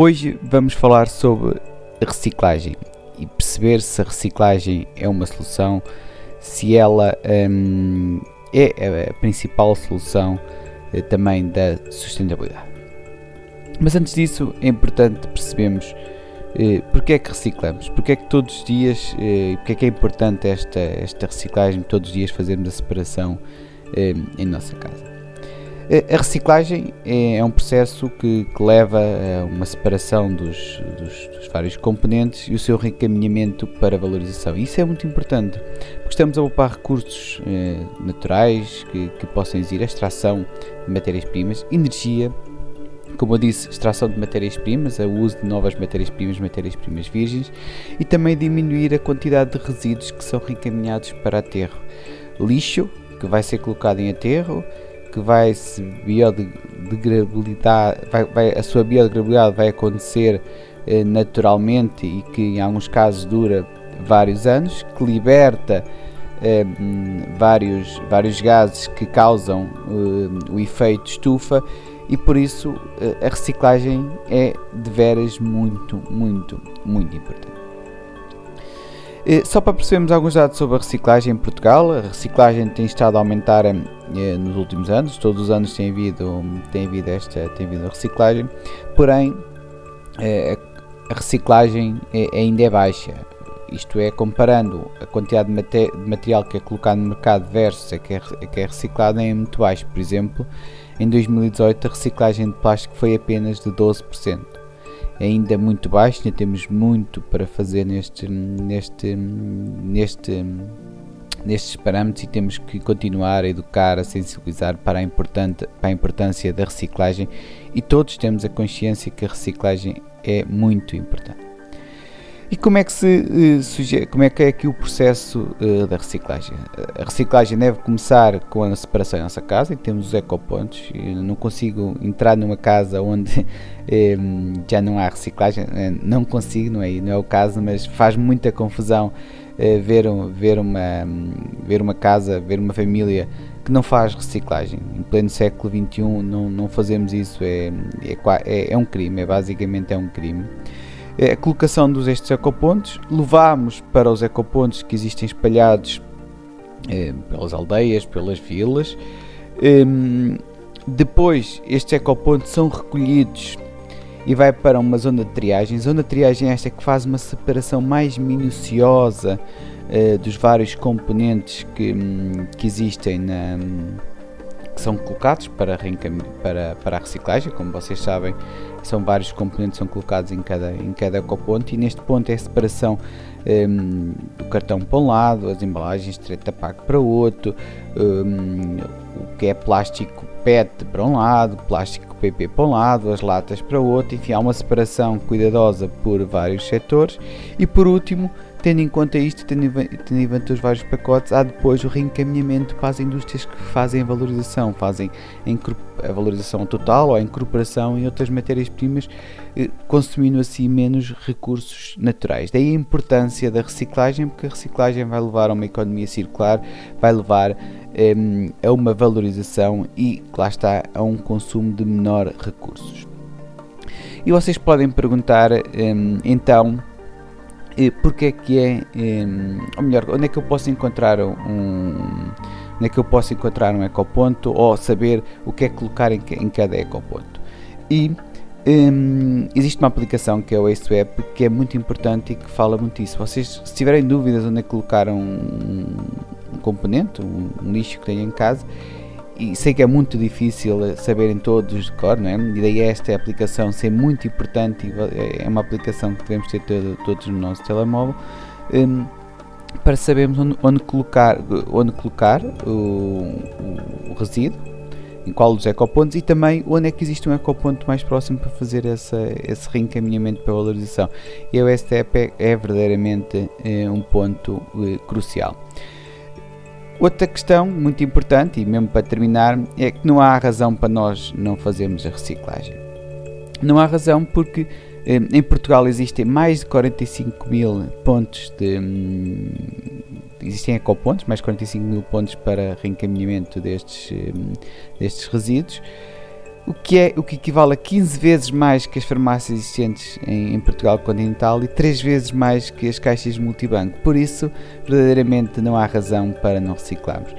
Hoje vamos falar sobre reciclagem e perceber se a reciclagem é uma solução, se ela hum, é a principal solução eh, também da sustentabilidade. Mas antes disso é importante percebermos eh, porque é que reciclamos, porque é que todos os dias, eh, porque é que é importante esta, esta reciclagem, todos os dias fazermos a separação eh, em nossa casa. A reciclagem é, é um processo que, que, leva a uma separação dos, dos, dos, vários componentes e o seu reencaminhamento para valorização. Isso é muito importante, porque estamos a ocupar recursos eh, naturais que, que possam exigir a extração de matérias-primas, energia, como eu disse, extração de matérias-primas, o uso de novas matérias-primas, matérias-primas virgens e também diminuir a quantidade de resíduos que são reencaminhados para aterro. Lixo, que vai ser colocado em aterro, que vai se biodegradabilidade, vai, vai, a sua biodegradabilidade vai acontecer eh, naturalmente e que em alguns casos dura vários anos, que liberta eh, vários, vários gases que causam eh, o efeito estufa e por isso a reciclagem é de veras muito, muito, muito importante. Eh, só para percebermos alguns dados sobre a reciclagem em Portugal, a reciclagem tem estado a aumentar eh, nos últimos anos, todos os anos tem havido, tem havido esta tem havido a reciclagem, porém eh, a reciclagem ainda é baixa. Isto é, comparando a quantidade de, material que é colocado no mercado versus a que é, que é reciclado, é muito baixo. Por exemplo, em 2018 a reciclagem de plástico foi apenas de 12% ainda muito baixo, ainda temos muito para fazer neste, neste, neste, nestes parâmetros e temos que continuar a educar, a sensibilizar para a, importante, para a importância da reciclagem e todos temos a consciência que a reciclagem é muito importante. E como é que se sugere, como é que é aqui o processo uh, da reciclagem? A reciclagem deve começar com a separação da nossa casa, e temos os ecopontos. Eu não consigo entrar numa casa onde eh, já não há reciclagem, não consigo, não é, não é o caso, mas faz muita confusão ver, ver, uma, ver uma casa, ver uma família que não faz reciclagem. Em pleno século XXI não, não fazemos isso, é, é, é, é um crime, é, basicamente é um crime. É a colocação dos estes ecopontos, levámos para os ecopontos que existem espalhados eh, pelas aldeias, pelas vilas. Um, depois, estes ecopontos são recolhidos e vai para uma zona de triagem. Zona de triagem é esta que faz uma separação mais minuciosa uh, dos vários componentes que, um, que existem na, que são colocados para, para, para a reciclagem, como vocês sabem, são vários componentes que são colocados em cada, em cada ecoponto e neste ponto é a separação um, do cartão para um lado, as embalagens de pack para outro, um, o que é plástico PET para um lado, plástico PP para um lado, as latas para o outro, enfim, há uma separação cuidadosa por vários setores e por último Tendo em conta isto, tendo em conta os vários pacotes, há depois o reencaminhamento para as indústrias que fazem a valorização, fazem a valorização total ou a incorporação em outras matérias-primas, eh, consumindo assim menos recursos naturais. Daí a importância da reciclagem, porque a reciclagem vai levar a uma economia circular, vai levar a uma valorização e, lá está, a um consumo de menor recursos. E vocês podem perguntar, então, porque é que é, ou melhor, onde é que eu posso encontrar um, onde é que eu posso encontrar um ecoponto ou saber o que é colocar em, cada ecoponto. E um, existe uma aplicação que é o AceWeb que é muito importante e que fala muito disso. Vocês, se tiverem dúvidas onde é que colocar um componente, um, um lixo que tenham em casa, e sei que é muito difícil saberem todos de cor, não é? E daí esta aplicação ser muito importante, é uma aplicação que devemos ter todo, todos no nosso telemóvel, um, para sabermos onde, onde, colocar, onde colocar o, o, o resíduo em qual os ecopontos e também onde é que existe um ecoponto mais próximo para fazer essa, esse reencaminhamento para valorização. E o STEP é, é verdadeiramente é, um ponto é, crucial. Outra questão muito importante, e mesmo para terminar, é que não há razão para nós não fazermos a reciclagem. Não há razão porque eh, em Portugal existem mais de 45 mil pontos de. Hum, existem ecopontos, mais de 45 mil pontos para reencaminhamento destes, hum, destes resíduos o que, é, o que equivale a 15 vezes mais que as farmácias existentes em, em, Portugal continental e 3 vezes mais que as caixas multibanco. Por isso, verdadeiramente não há razão para não reciclarmos.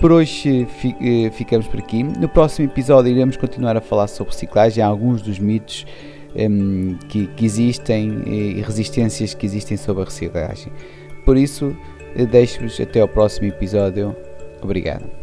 Por hoje eh, ficamos por aqui. No próximo episódio iremos continuar a falar sobre reciclagem, alguns dos mitos um, ehm, que, que, existem e resistências que existem sobre a reciclagem. Por isso, eh, deixo-vos até ao próximo episódio. Obrigado.